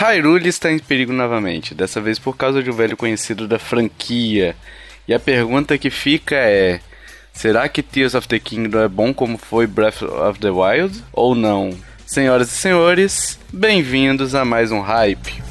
Hyrule está em perigo novamente, dessa vez por causa de um velho conhecido da franquia. E a pergunta que fica é: será que Tears of the Kingdom é bom como foi Breath of the Wild ou não? Senhoras e senhores, bem-vindos a mais um Hype.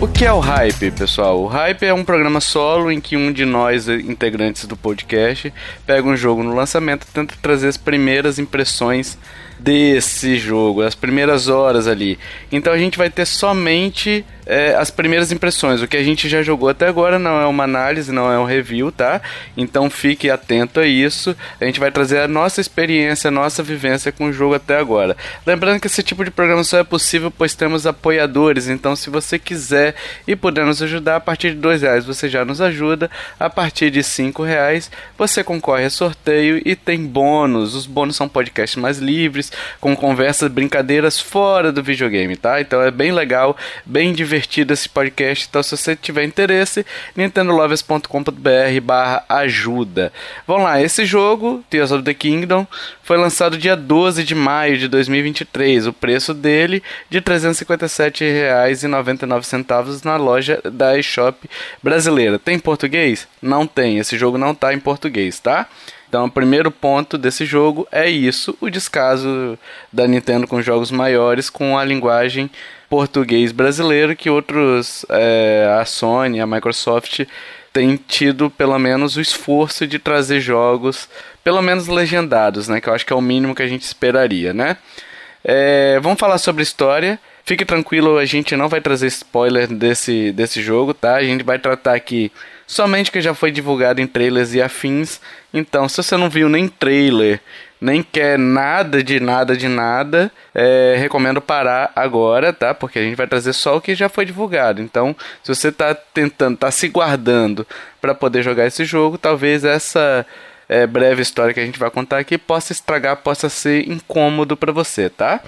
O que é o Hype, pessoal? O Hype é um programa solo em que um de nós, integrantes do podcast, pega um jogo no lançamento e tenta trazer as primeiras impressões desse jogo, as primeiras horas ali. Então a gente vai ter somente é, as primeiras impressões. O que a gente já jogou até agora não é uma análise, não é um review, tá? Então fique atento a isso. A gente vai trazer a nossa experiência, a nossa vivência com o jogo até agora. Lembrando que esse tipo de programa só é possível pois temos apoiadores. Então, se você quiser e puder nos ajudar, a partir de dois reais você já nos ajuda. A partir de cinco reais você concorre a sorteio e tem bônus. Os bônus são podcasts mais livres, com conversas, brincadeiras fora do videogame, tá? Então é bem legal, bem divertido divertido esse podcast. Então, se você tiver interesse, nintendolovers.com.br barra ajuda. Vamos lá, esse jogo, Tears of the Kingdom, foi lançado dia 12 de maio de 2023. O preço dele de R$ 357,99 na loja da eShop brasileira. Tem português? Não tem. Esse jogo não está em português, tá? Então, o primeiro ponto desse jogo é isso: o descaso da Nintendo com jogos maiores com a linguagem português brasileiro que outros, é, a Sony, a Microsoft, têm tido pelo menos o esforço de trazer jogos, pelo menos legendados, né? Que eu acho que é o mínimo que a gente esperaria, né? É, vamos falar sobre história. Fique tranquilo, a gente não vai trazer spoiler desse, desse jogo, tá? A gente vai tratar aqui somente que já foi divulgado em trailers e afins. Então, se você não viu nem trailer, nem quer nada de nada de nada, é, recomendo parar agora, tá? Porque a gente vai trazer só o que já foi divulgado. Então, se você está tentando, está se guardando para poder jogar esse jogo, talvez essa é, breve história que a gente vai contar aqui possa estragar, possa ser incômodo para você, tá?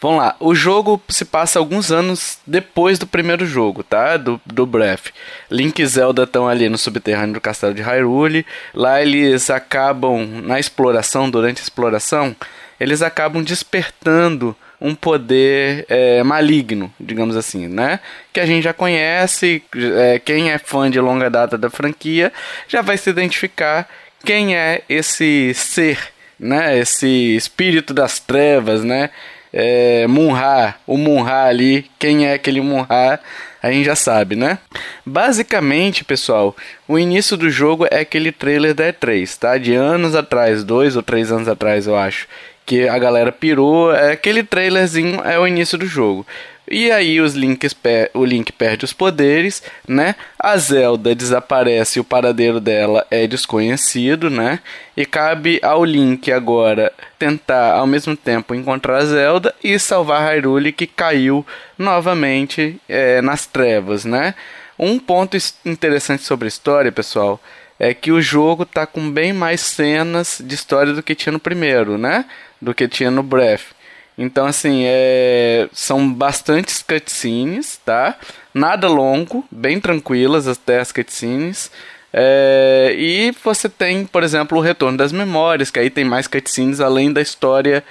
Vamos lá, o jogo se passa alguns anos depois do primeiro jogo, tá? Do, do Breath. Link e Zelda estão ali no subterrâneo do castelo de Hyrule. Lá eles acabam, na exploração, durante a exploração, eles acabam despertando um poder é, maligno, digamos assim, né? Que a gente já conhece, é, quem é fã de longa data da franquia já vai se identificar quem é esse ser, né? Esse espírito das trevas, né? É, Munha, o Munha ali, quem é aquele Munha, a gente já sabe, né? Basicamente, pessoal, o início do jogo é aquele trailer da E3, tá? De anos atrás, dois ou três anos atrás, eu acho. Que a galera pirou, é aquele trailerzinho é o início do jogo. E aí os links o Link perde os poderes, né? A Zelda desaparece e o paradeiro dela é desconhecido, né? E cabe ao Link agora tentar ao mesmo tempo encontrar a Zelda e salvar Hyrule que caiu novamente é, nas trevas, né? Um ponto interessante sobre a história, pessoal, é que o jogo tá com bem mais cenas de história do que tinha no primeiro, né? Do que tinha no Breath. Então, assim, é... são bastantes cutscenes, tá? Nada longo, bem tranquilas até as cutscenes. É... E você tem, por exemplo, o retorno das memórias, que aí tem mais cutscenes além da história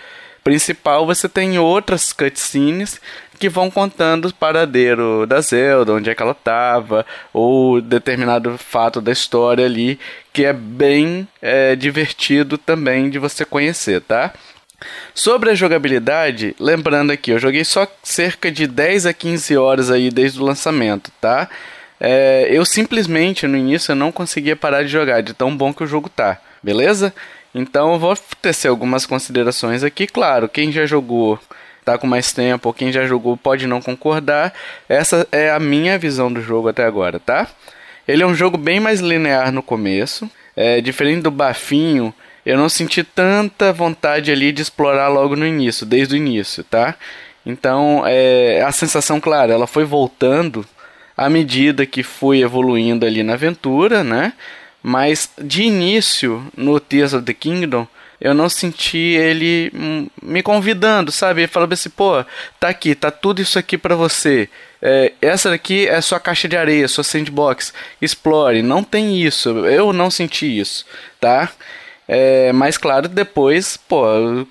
principal. Você tem outras cutscenes que vão contando o paradeiro da Zelda, onde é que ela estava, ou determinado fato da história ali, que é bem é, divertido também de você conhecer, tá? Sobre a jogabilidade, lembrando aqui, eu joguei só cerca de 10 a 15 horas aí desde o lançamento, tá? É, eu simplesmente no início eu não conseguia parar de jogar, de tão bom que o jogo tá, beleza? Então eu vou tecer algumas considerações aqui, claro, quem já jogou tá com mais tempo ou quem já jogou pode não concordar. Essa é a minha visão do jogo até agora, tá? Ele é um jogo bem mais linear no começo, é, diferente do Bafinho eu não senti tanta vontade ali de explorar logo no início, desde o início, tá? Então, é, a sensação, claro, ela foi voltando à medida que fui evoluindo ali na aventura, né? Mas de início, no Tears of the Kingdom, eu não senti ele me convidando, sabe? Ele falava assim, pô, tá aqui, tá tudo isso aqui para você. É, essa daqui é sua caixa de areia, sua sandbox. Explore. Não tem isso. Eu não senti isso, tá? É, mas claro, depois, pô,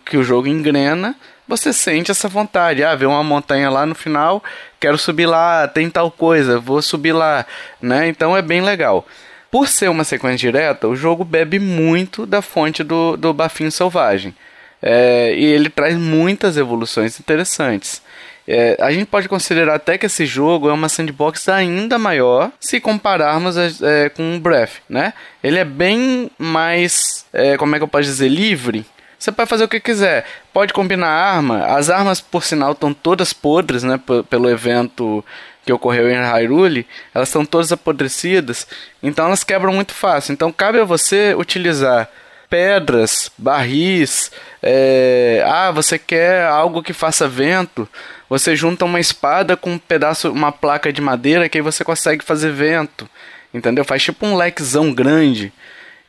que o jogo engrena, você sente essa vontade. Ah, ver uma montanha lá no final, quero subir lá, tem tal coisa, vou subir lá, né? Então é bem legal. Por ser uma sequência direta, o jogo bebe muito da fonte do, do Bafinho Selvagem. É, e ele traz muitas evoluções interessantes. É, a gente pode considerar até que esse jogo é uma sandbox ainda maior se compararmos é, com o Breath, né? Ele é bem mais, é, como é que eu posso dizer, livre. Você pode fazer o que quiser. Pode combinar arma. As armas, por sinal, estão todas podres, né? pelo evento que ocorreu em Hyrule, elas estão todas apodrecidas, então elas quebram muito fácil. Então cabe a você utilizar pedras, barris. É... Ah, você quer algo que faça vento? Você junta uma espada com um pedaço, uma placa de madeira que aí você consegue fazer vento. Entendeu? Faz tipo um lequezão grande.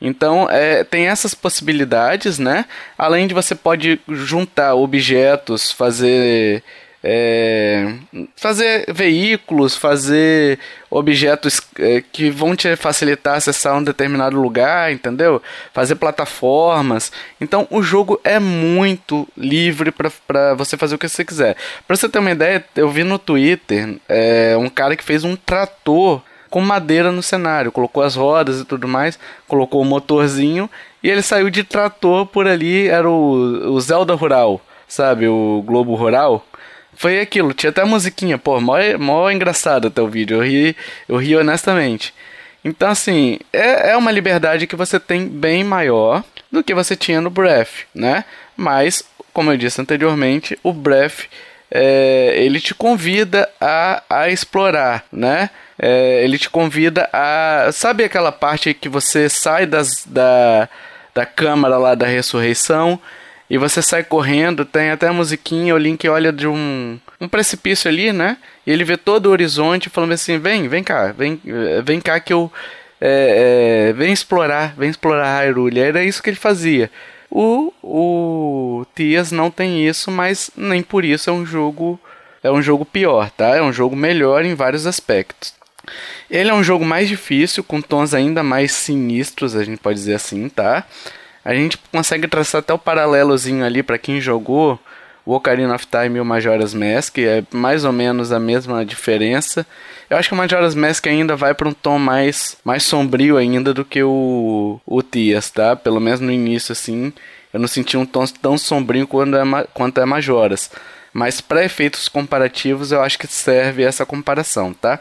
Então, é, tem essas possibilidades, né? Além de você pode juntar objetos, fazer é, fazer veículos, fazer objetos é, que vão te facilitar acessar um determinado lugar, entendeu? Fazer plataformas. Então o jogo é muito livre para você fazer o que você quiser. Para você ter uma ideia, eu vi no Twitter é, um cara que fez um trator com madeira no cenário, colocou as rodas e tudo mais, colocou o motorzinho e ele saiu de trator por ali, era o, o Zelda Rural, sabe? O Globo Rural foi aquilo, tinha até a musiquinha, pô, mó, mó engraçado até o vídeo, eu ri, eu ri honestamente. Então, assim, é, é uma liberdade que você tem bem maior do que você tinha no Breath, né? Mas, como eu disse anteriormente, o Breath, é, ele te convida a, a explorar, né? É, ele te convida a... Sabe aquela parte que você sai das, da, da câmara lá da ressurreição e você sai correndo, tem até a musiquinha, o Link olha de um, um precipício ali, né? E ele vê todo o horizonte falando assim, vem, vem cá, vem, vem cá que eu... É, é, vem explorar, vem explorar Hyrule. Era isso que ele fazia. O, o Tias não tem isso, mas nem por isso é um jogo é um jogo pior, tá? É um jogo melhor em vários aspectos. Ele é um jogo mais difícil, com tons ainda mais sinistros, a gente pode dizer assim, tá? A gente consegue traçar até o paralelozinho ali para quem jogou o Ocarina of Time e o Majora's Mask, é mais ou menos a mesma diferença. Eu acho que o Majora's Mask ainda vai para um tom mais, mais sombrio ainda do que o, o Tias, tá? Pelo menos no início, assim, eu não senti um tom tão sombrio quanto é, quanto é Majora's. Mas para efeitos comparativos, eu acho que serve essa comparação, tá?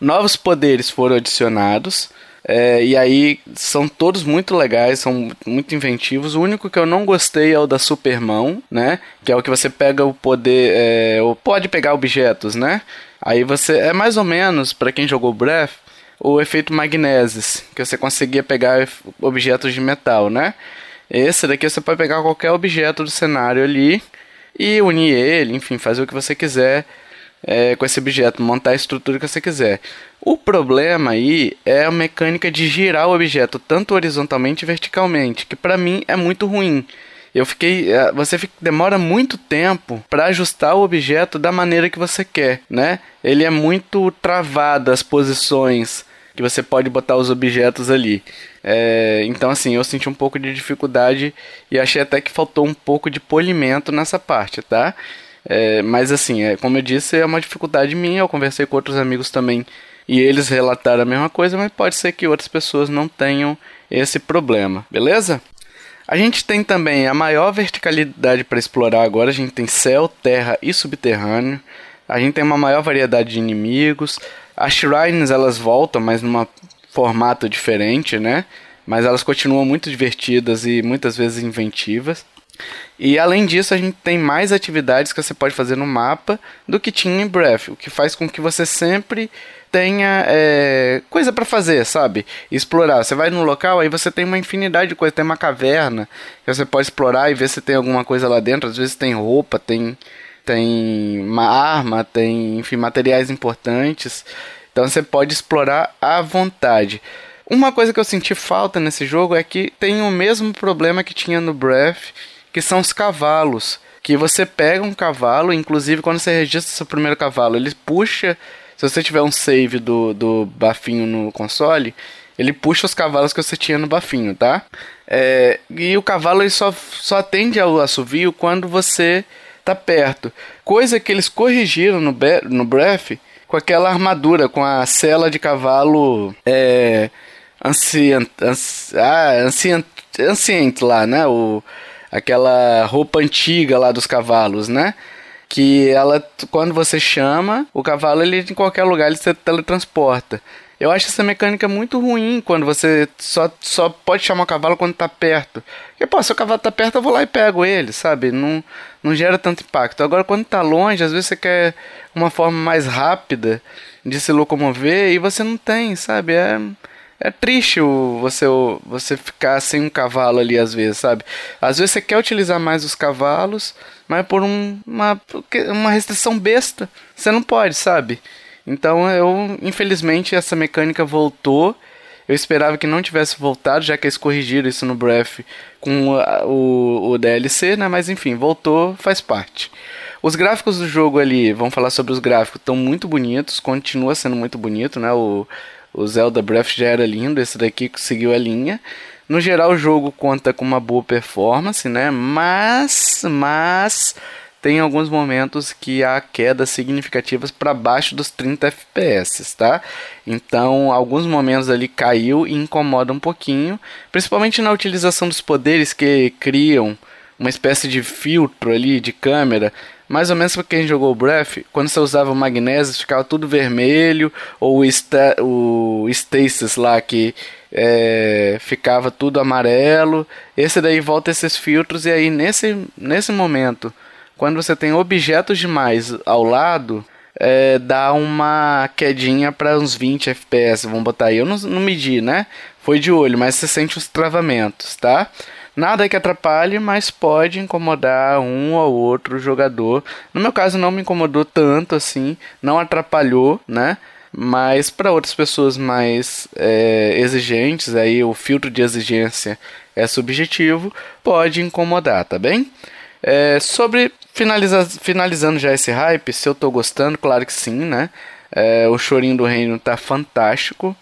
Novos poderes foram adicionados. É, e aí são todos muito legais, são muito inventivos. O único que eu não gostei é o da Supermão, né? Que é o que você pega o poder, é, ou pode pegar objetos, né? Aí você é mais ou menos para quem jogou Breath o efeito magnesis, que você conseguia pegar objetos de metal, né? Esse daqui você pode pegar qualquer objeto do cenário ali e unir ele, enfim, fazer o que você quiser é, com esse objeto, montar a estrutura que você quiser. O problema aí é a mecânica de girar o objeto tanto horizontalmente e verticalmente, que para mim é muito ruim. Eu fiquei, é, você fica, demora muito tempo para ajustar o objeto da maneira que você quer, né? Ele é muito travado as posições que você pode botar os objetos ali. É, então assim, eu senti um pouco de dificuldade e achei até que faltou um pouco de polimento nessa parte, tá? É, mas assim, é, como eu disse, é uma dificuldade minha. Eu conversei com outros amigos também e eles relataram a mesma coisa, mas pode ser que outras pessoas não tenham esse problema, beleza? A gente tem também a maior verticalidade para explorar agora. A gente tem céu, terra e subterrâneo. A gente tem uma maior variedade de inimigos. As shrines elas voltam, mas num formato diferente, né? Mas elas continuam muito divertidas e muitas vezes inventivas. E além disso, a gente tem mais atividades que você pode fazer no mapa do que tinha em Breath, o que faz com que você sempre tenha é, coisa para fazer, sabe? Explorar. Você vai num local, aí você tem uma infinidade de coisas. Tem uma caverna que você pode explorar e ver se tem alguma coisa lá dentro. Às vezes tem roupa, tem, tem uma arma, tem, enfim, materiais importantes. Então você pode explorar à vontade. Uma coisa que eu senti falta nesse jogo é que tem o mesmo problema que tinha no Breath que são os cavalos. Que você pega um cavalo, inclusive quando você registra seu primeiro cavalo, ele puxa. Se você tiver um save do, do bafinho no console, ele puxa os cavalos que você tinha no bafinho, tá? É, e o cavalo ele só, só atende ao assovio quando você tá perto. Coisa que eles corrigiram no, no Breath com aquela armadura, com a cela de cavalo é, ancient, anci, ah, ancient, anciente lá, né? O, aquela roupa antiga lá dos cavalos, né? Que ela, quando você chama, o cavalo ele em qualquer lugar ele se teletransporta. Eu acho essa mecânica muito ruim quando você só, só pode chamar o cavalo quando tá perto. Porque, pô, se o cavalo tá perto, eu vou lá e pego ele, sabe? Não, não gera tanto impacto. Agora, quando tá longe, às vezes você quer uma forma mais rápida de se locomover e você não tem, sabe? É, é triste você, você ficar sem um cavalo ali, às vezes, sabe? Às vezes você quer utilizar mais os cavalos, mas por um, uma, uma restrição besta. Você não pode, sabe? Então eu, infelizmente, essa mecânica voltou. Eu esperava que não tivesse voltado, já que eles corrigiram isso no Breath com o, o DLC, né? Mas enfim, voltou, faz parte. Os gráficos do jogo ali, vamos falar sobre os gráficos, estão muito bonitos, continua sendo muito bonito, né? O, o Zelda Breath já era lindo, esse daqui seguiu a linha. No geral, o jogo conta com uma boa performance, né? Mas, mas tem alguns momentos que há quedas significativas para baixo dos 30 FPS, tá? Então, alguns momentos ali caiu e incomoda um pouquinho, principalmente na utilização dos poderes que criam uma espécie de filtro ali de câmera. Mais ou menos para quem jogou Breath, quando você usava o magnésio ficava tudo vermelho, ou o, sta o Stasis lá que é, ficava tudo amarelo. Esse daí volta esses filtros e aí nesse, nesse momento quando você tem objetos demais ao lado, é, dá uma quedinha para uns 20 FPS, vamos botar aí. Eu não, não medi, né? Foi de olho, mas você sente os travamentos, tá? Nada que atrapalhe, mas pode incomodar um ou outro jogador. No meu caso, não me incomodou tanto assim, não atrapalhou, né? Mas para outras pessoas mais é, exigentes, aí o filtro de exigência é subjetivo, pode incomodar, tá bem? É, sobre finaliza, finalizando já esse hype, se eu tô gostando, claro que sim, né? É, o Chorinho do Reino tá fantástico,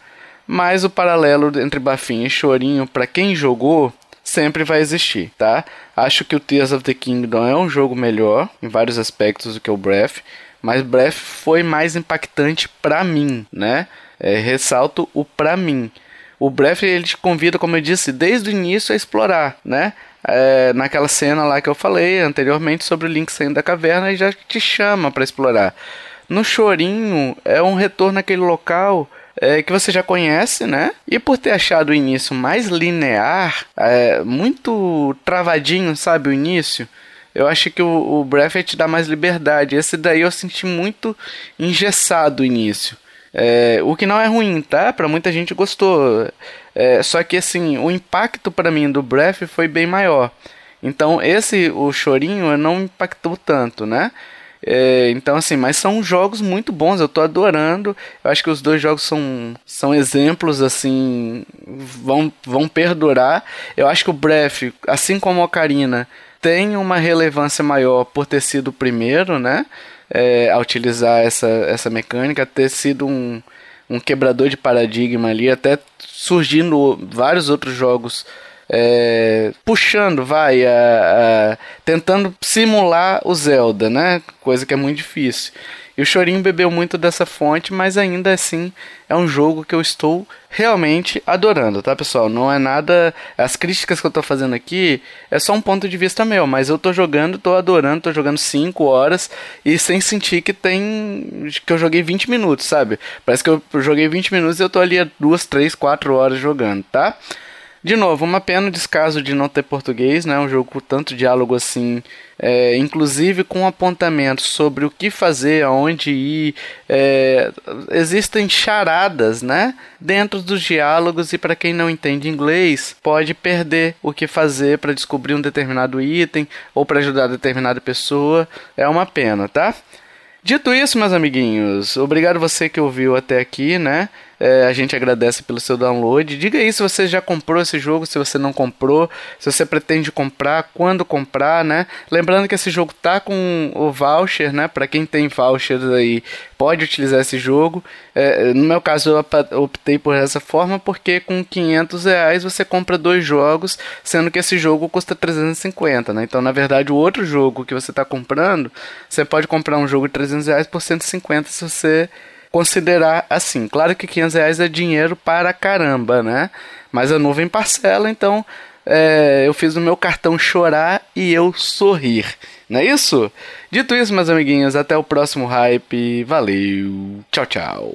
mas o paralelo entre Bafim e Chorinho, para quem jogou, sempre vai existir, tá? Acho que o Tears of the Kingdom é um jogo melhor em vários aspectos do que o Breath, mas Breath foi mais impactante para mim, né? É, ressalto o para mim. O Breath ele te convida, como eu disse, desde o início a explorar, né? é, naquela cena lá que eu falei anteriormente sobre o Link saindo da caverna e já te chama para explorar. No Chorinho é um retorno naquele local é, que você já conhece, né? E por ter achado o início mais linear, é, muito travadinho, sabe, o início, eu acho que o, o Breath te dá mais liberdade. Esse daí eu senti muito engessado o início. É, o que não é ruim, tá? Para muita gente gostou. É, só que assim, o impacto para mim do Breath foi bem maior. Então esse, o Chorinho, não impactou tanto, né? É, então assim, mas são jogos muito bons, eu tô adorando. Eu acho que os dois jogos são, são exemplos assim, vão, vão perdurar. Eu acho que o Breath, assim como a Ocarina, tem uma relevância maior por ter sido o primeiro, né? é, a utilizar essa, essa mecânica, ter sido um, um quebrador de paradigma ali, até surgindo vários outros jogos é, puxando, vai, a, a, tentando simular o Zelda, né? Coisa que é muito difícil. E o Chorinho bebeu muito dessa fonte, mas ainda assim é um jogo que eu estou realmente adorando, tá, pessoal? Não é nada. As críticas que eu tô fazendo aqui é só um ponto de vista meu, mas eu tô jogando, tô adorando, tô jogando 5 horas e sem sentir que tem. que eu joguei 20 minutos, sabe? Parece que eu joguei 20 minutos e eu tô ali há 2, 3, 4 horas jogando, tá? De novo, uma pena o descaso de não ter português, né? Um jogo com tanto diálogo assim, é, inclusive com apontamentos sobre o que fazer, aonde ir. É, existem charadas, né? Dentro dos diálogos e para quem não entende inglês pode perder o que fazer para descobrir um determinado item ou para ajudar determinada pessoa. É uma pena, tá? Dito isso, meus amiguinhos, obrigado você que ouviu até aqui, né? É, a gente agradece pelo seu download. Diga aí se você já comprou esse jogo, se você não comprou, se você pretende comprar, quando comprar, né? Lembrando que esse jogo tá com o voucher, né? Para quem tem vouchers aí, pode utilizar esse jogo. É, no meu caso, eu optei por essa forma porque com 500 reais você compra dois jogos, sendo que esse jogo custa 350, né? Então, na verdade, o outro jogo que você está comprando, você pode comprar um jogo de 300 reais por 150 se você considerar assim. Claro que 500 reais é dinheiro para caramba, né? Mas a nuvem parcela, então é, eu fiz o meu cartão chorar e eu sorrir. Não é isso? Dito isso, meus amiguinhos, até o próximo hype. Valeu. Tchau, tchau.